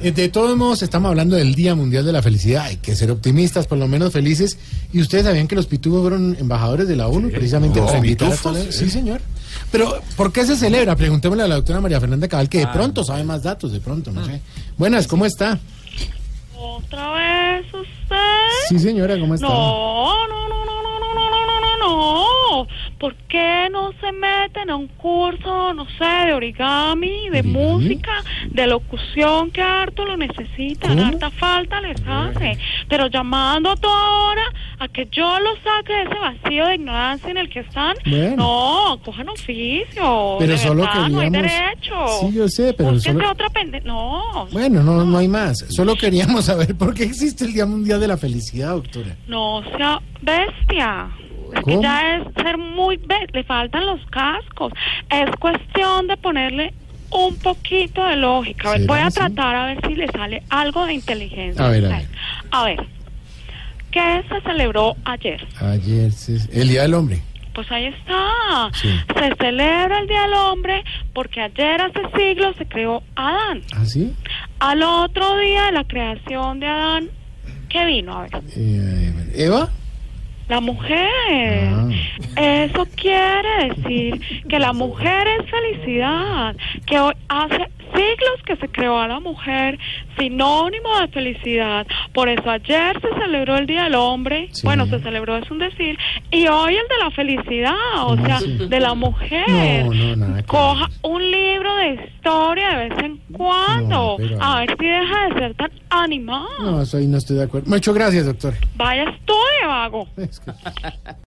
Eh, De todos modos, estamos hablando del Día Mundial de la Felicidad. Hay que ser optimistas, por lo menos felices. ¿Y ustedes sabían que los pitufos fueron embajadores de la ONU precisamente para invitar a Sí, señor. Pero, ¿por qué se celebra? Preguntémosle a la doctora María Fernanda Cabal, que de pronto sabe más datos, de pronto, no sé. Buenas, ¿cómo está? ¿Otra vez usted? Sí, señora, ¿cómo está? No, no, ¿Por qué no se meten a un curso, no sé, de origami, de música, de locución, que harto lo necesitan, ¿Cómo? harta falta les hace? Pero llamando a toda hora a que yo los saque de ese vacío de ignorancia en el que están, Bueno. no, cojan oficio. Pero de solo verdad, no hay queríamos- derecho. Sí, yo sé, pero solo- otra pende... No, Bueno, no, no hay más. Solo queríamos saber por qué existe el Día Mundial de la Felicidad, doctora. No sea bestia. Es que ya es ser muy bestia. Le faltan los cascos. Es cuestión de ponerle un poquito de lógica. A ver, ¿Será voy a así? tratar a ver si le sale algo de inteligencia. A ver, a ver. A ver. ¿Qué se celebró ayer? Ayer, se- el Día del Hombre. Pues ahí está. Sí. Se celebra el Día del Hombre porque ayer hace siglos se creó Adán. ¿Ah, sí? Al otro día de la creación de Adán, ¿qué vino? A ver. Eh, ¿Eva? La mujer. Ah. Eso quiere decir que la mujer es felicidad, que hoy hace siglos que se creó a la mujer sinónimo de felicidad. Por eso ayer se celebró el Día del Hombre, Sí. bueno, se celebró es un decir, y hoy el de la felicidad, o ¿Cómo sea, de la mujer. No, no, Coja un libro de historia de vez en cuando, pero- a ver si deja de ser tan animado. No, eso ahí no estoy de acuerdo. Muchas gracias, doctor. Vaya me vago.